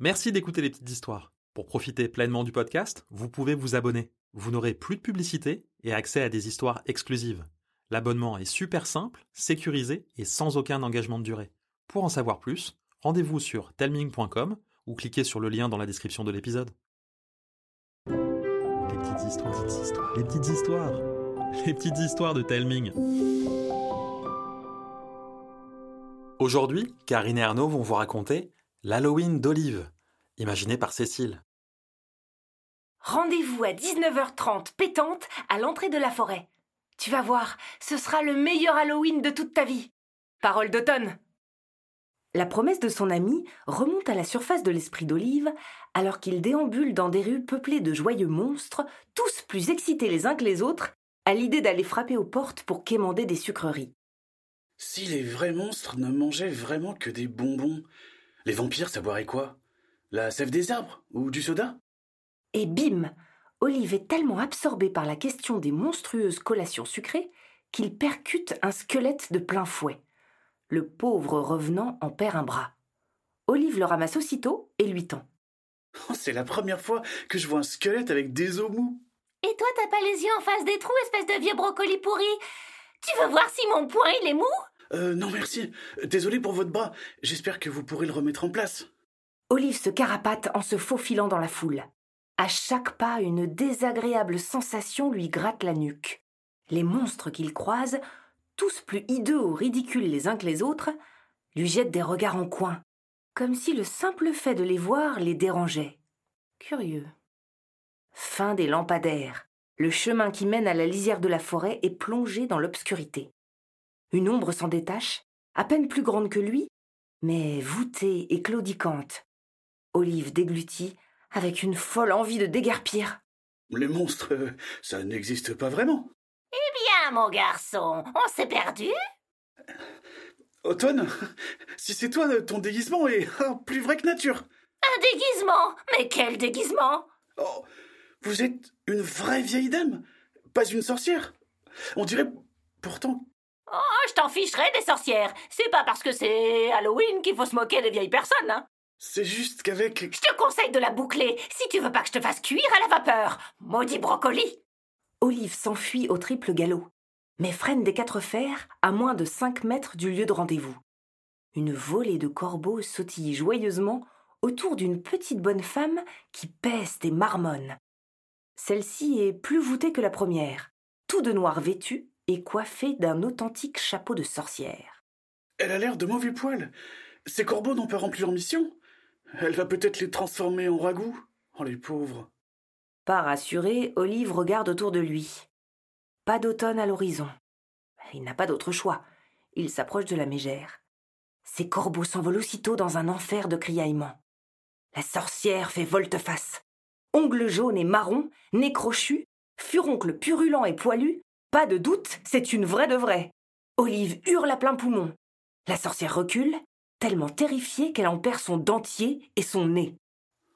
Merci d'écouter les petites histoires. Pour profiter pleinement du podcast, vous pouvez vous abonner. Vous n'aurez plus de publicité et accès à des histoires exclusives. L'abonnement est super simple, sécurisé et sans aucun engagement de durée. Pour en savoir plus, rendez-vous sur telming.com ou cliquez sur le lien dans la description de l'épisode. Les petites histoires, les petites histoires, les petites histoires, de Telming. Aujourd'hui, Karine et Arnaud vont vous raconter l'Halloween d'Olive, imaginé par Cécile. Rendez-vous à 19h30 pétante à l'entrée de la forêt. Tu vas voir, ce sera le meilleur Halloween de toute ta vie. Parole d'automne. La promesse de son ami remonte à la surface de l'esprit d'Olive alors qu'il déambule dans des rues peuplées de joyeux monstres, tous plus excités les uns que les autres, à l'idée d'aller frapper aux portes pour quémander des sucreries. Si les vrais monstres ne mangeaient vraiment que des bonbons, les vampires, ça boirait quoi? La sève des arbres? Ou du soda? Et bim Olive est tellement absorbé par la question des monstrueuses collations sucrées qu'il percute un squelette de plein fouet. Le pauvre revenant en perd un bras. Olive le ramasse aussitôt et lui tend. Oh, C'est la première fois que je vois un squelette avec des os mous. Et toi, t'as pas les yeux en face des trous, espèce de vieux brocoli pourri? Tu veux voir si mon poing il est mou? Euh, non merci. Désolé pour votre bras. J'espère que vous pourrez le remettre en place. Olive se carapate en se faufilant dans la foule. À chaque pas, une désagréable sensation lui gratte la nuque. Les monstres qu'il croise, tous plus hideux ou ridicules les uns que les autres, lui jettent des regards en coin, comme si le simple fait de les voir les dérangeait. Curieux. Fin des lampadaires. Le chemin qui mène à la lisière de la forêt est plongé dans l'obscurité. Une ombre s'en détache, à peine plus grande que lui, mais voûtée et claudicante. Olive déglutit avec une folle envie de déguerpir. Les monstres, euh, ça n'existe pas vraiment. Bien, mon garçon, on s'est perdu? Automne, si c'est toi, euh, ton déguisement est ah, plus vrai que nature. Un déguisement? Mais quel déguisement? Oh, vous êtes une vraie vieille dame, pas une sorcière. On dirait pourtant. Oh, je t'en ficherai des sorcières C'est pas parce que c'est Halloween qu'il faut se moquer des vieilles personnes, hein C'est juste qu'avec. Je te conseille de la boucler si tu veux pas que je te fasse cuire à la vapeur Maudit brocoli Olive s'enfuit au triple galop, mais freine des quatre fers à moins de cinq mètres du lieu de rendez-vous. Une volée de corbeaux sautille joyeusement autour d'une petite bonne femme qui peste et marmonne. Celle-ci est plus voûtée que la première, tout de noir vêtue et coiffée d'un authentique chapeau de sorcière. Elle a l'air de mauvais poil. Ces corbeaux n'ont pas rempli leur mission. Elle va peut-être les transformer en ragoût. Oh, les pauvres. Pas rassuré, Olive regarde autour de lui. Pas d'automne à l'horizon. Il n'a pas d'autre choix. Il s'approche de la mégère. Ses corbeaux s'envolent aussitôt dans un enfer de criaillements. La sorcière fait volte-face. Ongles jaunes et marrons, nez crochu, furoncle purulent et poilu, pas de doute, c'est une vraie de vraie. Olive hurle à plein poumon. La sorcière recule, tellement terrifiée qu'elle en perd son dentier et son nez.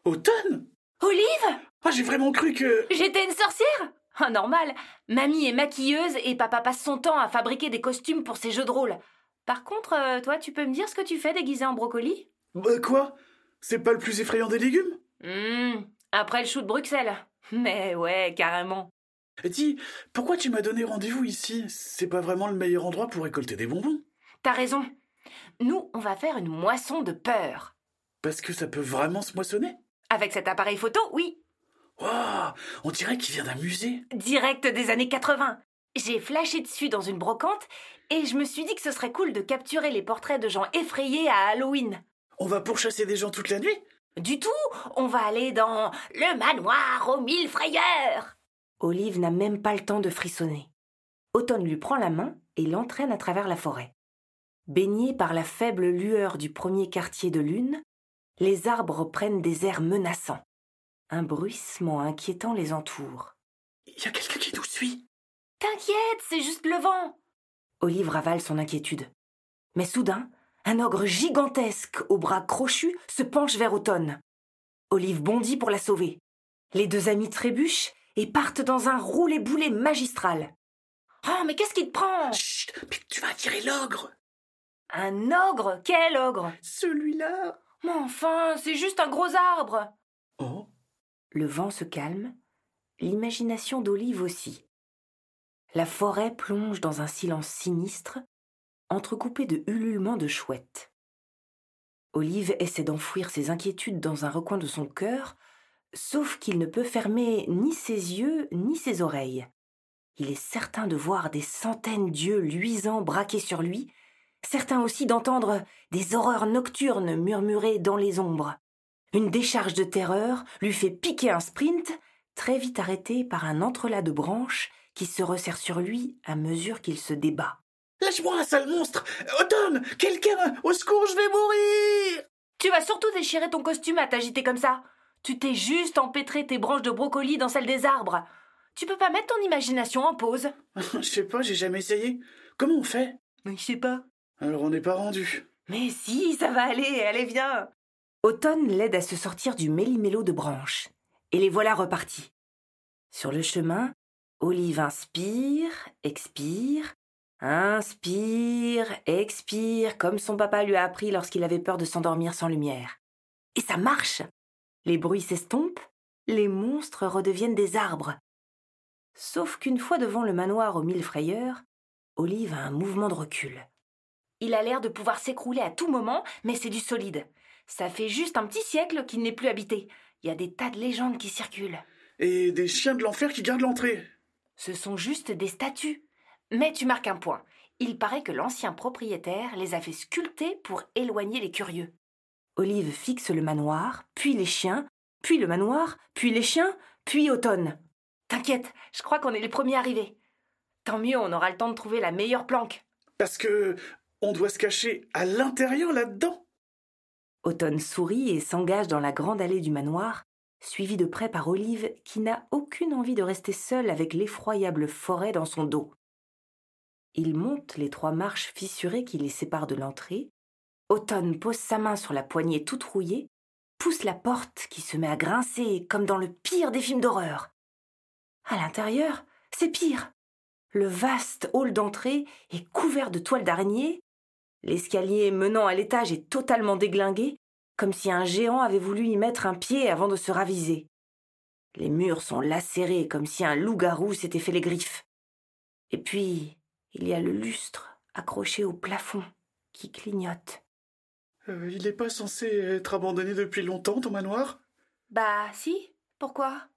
Automne Olive Ah, j'ai vraiment cru que. J'étais une sorcière Ah, normal. Mamie est maquilleuse et papa passe son temps à fabriquer des costumes pour ses jeux de rôle. Par contre, euh, toi, tu peux me dire ce que tu fais déguisé en brocoli? Bah, quoi? C'est pas le plus effrayant des légumes? Hum, après le chou de Bruxelles. Mais ouais, carrément. Dis, pourquoi tu m'as donné rendez-vous ici? C'est pas vraiment le meilleur endroit pour récolter des bonbons. T'as raison. Nous, on va faire une moisson de peur. Parce que ça peut vraiment se moissonner Avec cet appareil photo, oui. Waouh On dirait qu'il vient d'un musée. Direct des années 80. J'ai flashé dessus dans une brocante et je me suis dit que ce serait cool de capturer les portraits de gens effrayés à Halloween. On va pourchasser des gens toute la nuit? Du tout, on va aller dans Le manoir aux mille frayeurs Olive n'a même pas le temps de frissonner. Automne lui prend la main et l'entraîne à travers la forêt. Baignés par la faible lueur du premier quartier de lune, les arbres prennent des airs menaçants. Un bruissement inquiétant les entoure. Il y a quelqu'un qui nous suit. T'inquiète, c'est juste le vent. Olive ravale son inquiétude. Mais soudain, un ogre gigantesque aux bras crochus se penche vers Automne. Olive bondit pour la sauver. Les deux amis trébuchent et partent dans un roulé-boulé magistral. Oh, mais qu'est-ce qui te prend? Chut Mais tu vas attirer l'ogre Un ogre? Quel ogre? Celui-là Mais enfin, c'est juste un gros arbre. Oh Le vent se calme, l'imagination d'Olive aussi. La forêt plonge dans un silence sinistre, entrecoupé de ululements de chouettes. Olive essaie d'enfouir ses inquiétudes dans un recoin de son cœur, sauf qu'il ne peut fermer ni ses yeux ni ses oreilles. Il est certain de voir des centaines d'yeux luisants braqués sur lui, certain aussi d'entendre des horreurs nocturnes murmurer dans les ombres. Une décharge de terreur lui fait piquer un sprint, très vite arrêté par un entrelac de branches qui se resserre sur lui à mesure qu'il se débat. Lâche-moi, sale monstre Automne Quelqu'un Au secours, je vais mourir Tu vas surtout déchirer ton costume à t'agiter comme ça. Tu t'es juste empêtré tes branches de brocoli dans celles des arbres. Tu peux pas mettre ton imagination en pause Je sais pas, j'ai jamais essayé. Comment on fait? Mais je sais pas. Alors on n'est pas rendu. Mais si, ça va aller, allez viens. Automne l'aide à se sortir du méli-mélo de branches. Et les voilà repartis. Sur le chemin, Olive inspire, expire, inspire, expire, comme son papa lui a appris lorsqu'il avait peur de s'endormir sans lumière. Et ça marche Les bruits s'estompent, les monstres redeviennent des arbres. Sauf qu'une fois devant le manoir aux mille frayeurs, Olive a un mouvement de recul. Il a l'air de pouvoir s'écrouler à tout moment, mais c'est du solide. Ça fait juste un petit siècle qu'il n'est plus habité. Il y a des tas de légendes qui circulent. Et des chiens de l'enfer qui gardent l'entrée. Ce sont juste des statues. Mais tu marques un point. Il paraît que l'ancien propriétaire les a fait sculpter pour éloigner les curieux. Olive fixe le manoir, puis les chiens, puis le manoir, puis les chiens, puis Automne. T'inquiète, je crois qu'on est les premiers arrivés. Tant mieux, on aura le temps de trouver la meilleure planque. Parce que on doit se cacher à l'intérieur là-dedans. Automne sourit et s'engage dans la grande allée du manoir, suivi de près par Olive qui n'a aucune envie de rester seule avec l'effroyable forêt dans son dos. Il monte les trois marches fissurées qui les séparent de l'entrée. Automne pose sa main sur la poignée toute rouillée, pousse la porte qui se met à grincer comme dans le pire des films d'horreur. À l'intérieur, c'est pire. Le vaste hall d'entrée est couvert de toiles d'araignée. L'escalier menant à l'étage est totalement déglingué, comme si un géant avait voulu y mettre un pied avant de se raviser. Les murs sont lacérés comme si un loup-garou s'était fait les griffes. Et puis, il y a le lustre accroché au plafond qui clignote. Euh, il n'est pas censé être abandonné depuis longtemps, ton manoir? Bah si, pourquoi?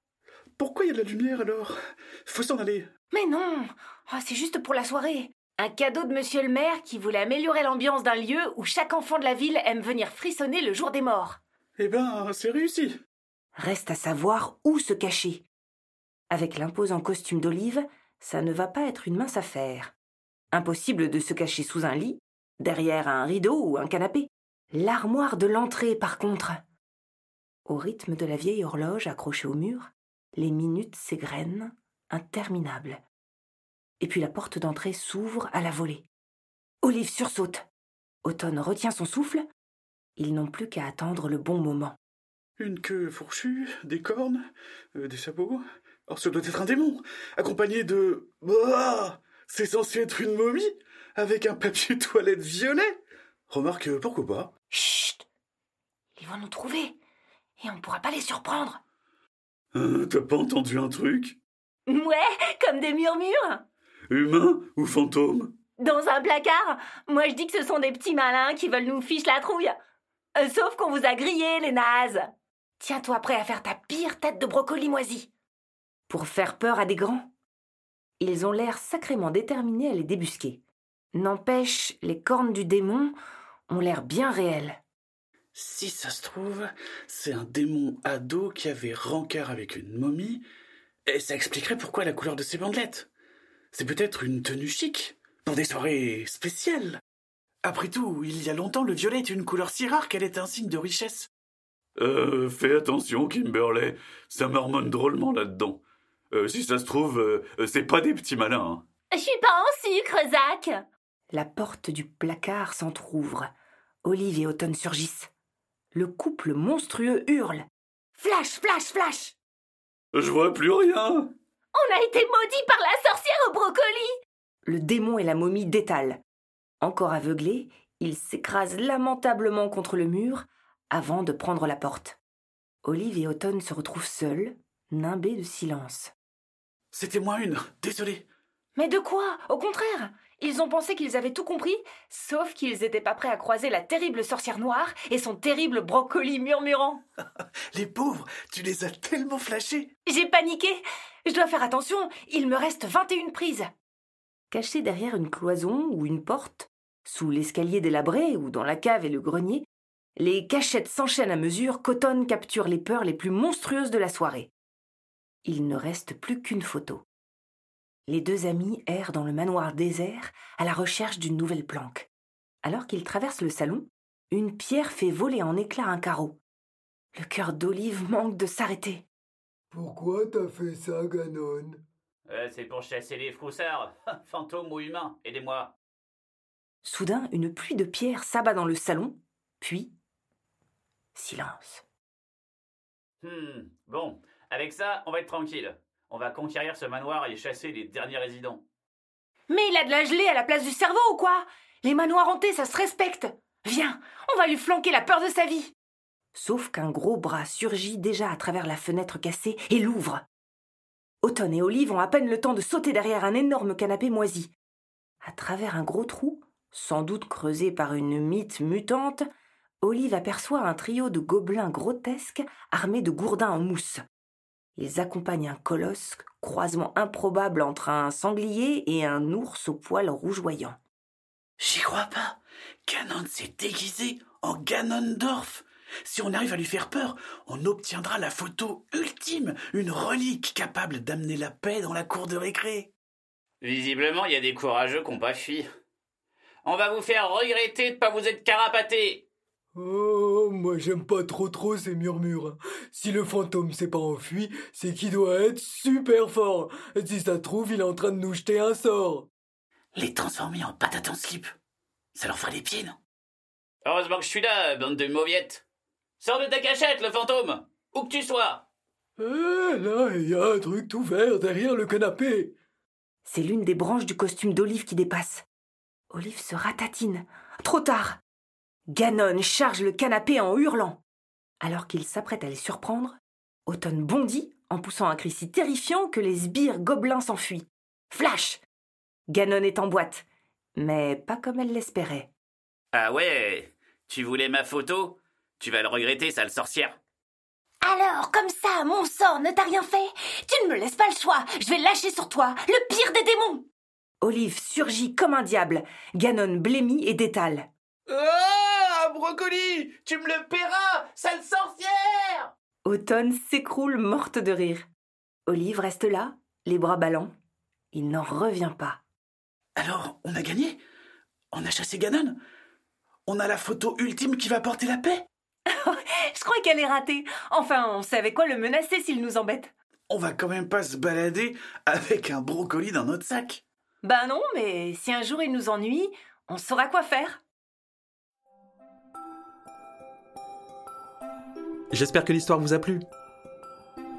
Pourquoi il y a de la lumière alors? Faut s'en aller. Mais non oh, C'est juste pour la soirée. Un cadeau de monsieur le maire qui voulait améliorer l'ambiance d'un lieu où chaque enfant de la ville aime venir frissonner le jour des morts. Eh ben, c'est réussi. Reste à savoir où se cacher. Avec l'imposant costume d'olive, ça ne va pas être une mince affaire. Impossible de se cacher sous un lit, derrière un rideau ou un canapé. L'armoire de l'entrée, par contre. Au rythme de la vieille horloge accrochée au mur, les minutes s'égrènent, interminables. Et puis la porte d'entrée s'ouvre à la volée. Olive sursaute. Automne retient son souffle. Ils n'ont plus qu'à attendre le bon moment. Une queue fourchue, des cornes, euh, des sabots. Or, ce doit être un démon, accompagné de. Bah C'est censé être une momie, avec un papier toilette violet. Remarque, euh, pourquoi pas Chut Ils vont nous trouver, et on ne pourra pas les surprendre. Euh, T'as pas entendu un truc? Ouais, comme des murmures. Humain ou fantôme Dans un placard Moi je dis que ce sont des petits malins qui veulent nous fiche la trouille. Euh, sauf qu'on vous a grillé, les nazes. Tiens-toi prêt à faire ta pire tête de brocoli moisi. Pour faire peur à des grands. Ils ont l'air sacrément déterminés à les débusquer. N'empêche, les cornes du démon ont l'air bien réelles. Si ça se trouve, c'est un démon ado qui avait rancœur avec une momie, et ça expliquerait pourquoi la couleur de ses bandelettes. C'est peut-être une tenue chic, pour des soirées spéciales. Après tout, il y a longtemps, le violet est une couleur si rare qu'elle est un signe de richesse. Euh, fais attention, Kimberley, ça marmonne drôlement là-dedans. Euh, si ça se trouve, euh, c'est pas des petits malins. Hein. Je suis pas en sucre, Zach. La porte du placard s'entr'ouvre. Olive et Automne surgissent. Le couple monstrueux hurle. Flash, flash, flash Je vois plus rien. On a été maudits par la sorcière au brocoli. Le démon et la momie détalent. Encore aveuglés, ils s'écrasent lamentablement contre le mur avant de prendre la porte. Olive et Automne se retrouvent seuls, nimbés de silence. C'était moi une, désolé. Mais de quoi? Au contraire Ils ont pensé qu'ils avaient tout compris, sauf qu'ils n'étaient pas prêts à croiser la terrible sorcière noire et son terrible brocoli murmurant. Les pauvres, tu les as tellement flashés. J'ai paniqué Je dois faire attention, il me reste 21 prises. Cachés derrière une cloison ou une porte, sous l'escalier délabré ou dans la cave et le grenier, les cachettes s'enchaînent à mesure qu'Automne capture les peurs les plus monstrueuses de la soirée. Il ne reste plus qu'une photo. Les deux amis errent dans le manoir désert à la recherche d'une nouvelle planque. Alors qu'ils traversent le salon, une pierre fait voler en éclats un carreau. Le cœur d'Olive manque de s'arrêter. Pourquoi t'as fait ça, Ganon? Euh, c'est pour chasser les froussards, fantômes ou humains, aidez-moi. Soudain, une pluie de pierres s'abat dans le salon, puis silence. Hmm, bon, avec ça, on va être tranquille. On va conquérir ce manoir et chasser les derniers résidents. Mais il a de la gelée à la place du cerveau ou quoi? Les manoirs hantés, ça se respecte Viens, on va lui flanquer la peur de sa vie Sauf qu'un gros bras surgit déjà à travers la fenêtre cassée et l'ouvre. Automne et Olive ont à peine le temps de sauter derrière un énorme canapé moisi. À travers un gros trou, sans doute creusé par une mythe mutante, Olive aperçoit un trio de gobelins grotesques armés de gourdins en mousse. Ils accompagnent un colosse, croisement improbable entre un sanglier et un ours au poil rougeoyant. J'y crois pas. Ganon s'est déguisé en Ganondorf. Si on arrive à lui faire peur, on obtiendra la photo ultime, une relique capable d'amener la paix dans la cour de récré. Visiblement, il y a des courageux qui n'ont pas fui. On va vous faire regretter de pas vous être carapaté. Oh, moi j'aime pas trop trop ces murmures. Si le fantôme s'est pas enfui, c'est qu'il doit être super fort. Si ça trouve, il est en train de nous jeter un sort. Les transformer en patates en slip. Ça leur fera des pieds, non? Heureusement que je suis là, bande de mauviettes. Sors de ta cachette, le fantôme Où que tu sois Eh, là, il y a un truc tout vert derrière le canapé. C'est l'une des branches du costume d'Olive qui dépasse. Olive se ratatine. Trop tard. Ganon charge le canapé en hurlant. Alors qu'il s'apprête à les surprendre, Automne bondit en poussant un cri si terrifiant que les sbires gobelins s'enfuient. Flash Ganon est en boîte, mais pas comme elle l'espérait. Ah ouais Tu voulais ma photo? Tu vas le regretter, sale sorcière. Alors, comme ça, mon sort ne t'a rien fait? Tu ne me laisses pas le choix Je vais lâcher sur toi le pire des démons Olive surgit comme un diable. Ganon blêmit et détale. Ah Brocoli Tu me le paieras, sale sorcière Automne s'écroule morte de rire. Olive reste là, les bras ballants. Il n'en revient pas. Alors, on a gagné? On a chassé Ganon? On a la photo ultime qui va porter la paix? Je crois qu'elle est ratée. Enfin, on savait quoi le menacer s'il nous embête. On va quand même pas se balader avec un brocoli dans notre sac. Ben non, mais si un jour il nous ennuie, on saura quoi faire. J'espère que l'histoire vous a plu.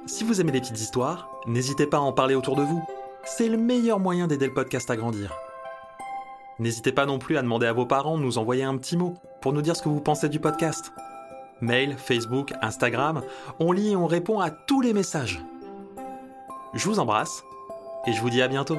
Si vous aimez les petites histoires, n'hésitez pas à en parler autour de vous. C'est le meilleur moyen d'aider le podcast à grandir. N'hésitez pas non plus à demander à vos parents de nous envoyer un petit mot pour nous dire ce que vous pensez du podcast. Mail, Facebook, Instagram, on lit et on répond à tous les messages. Je vous embrasse et je vous dis à bientôt.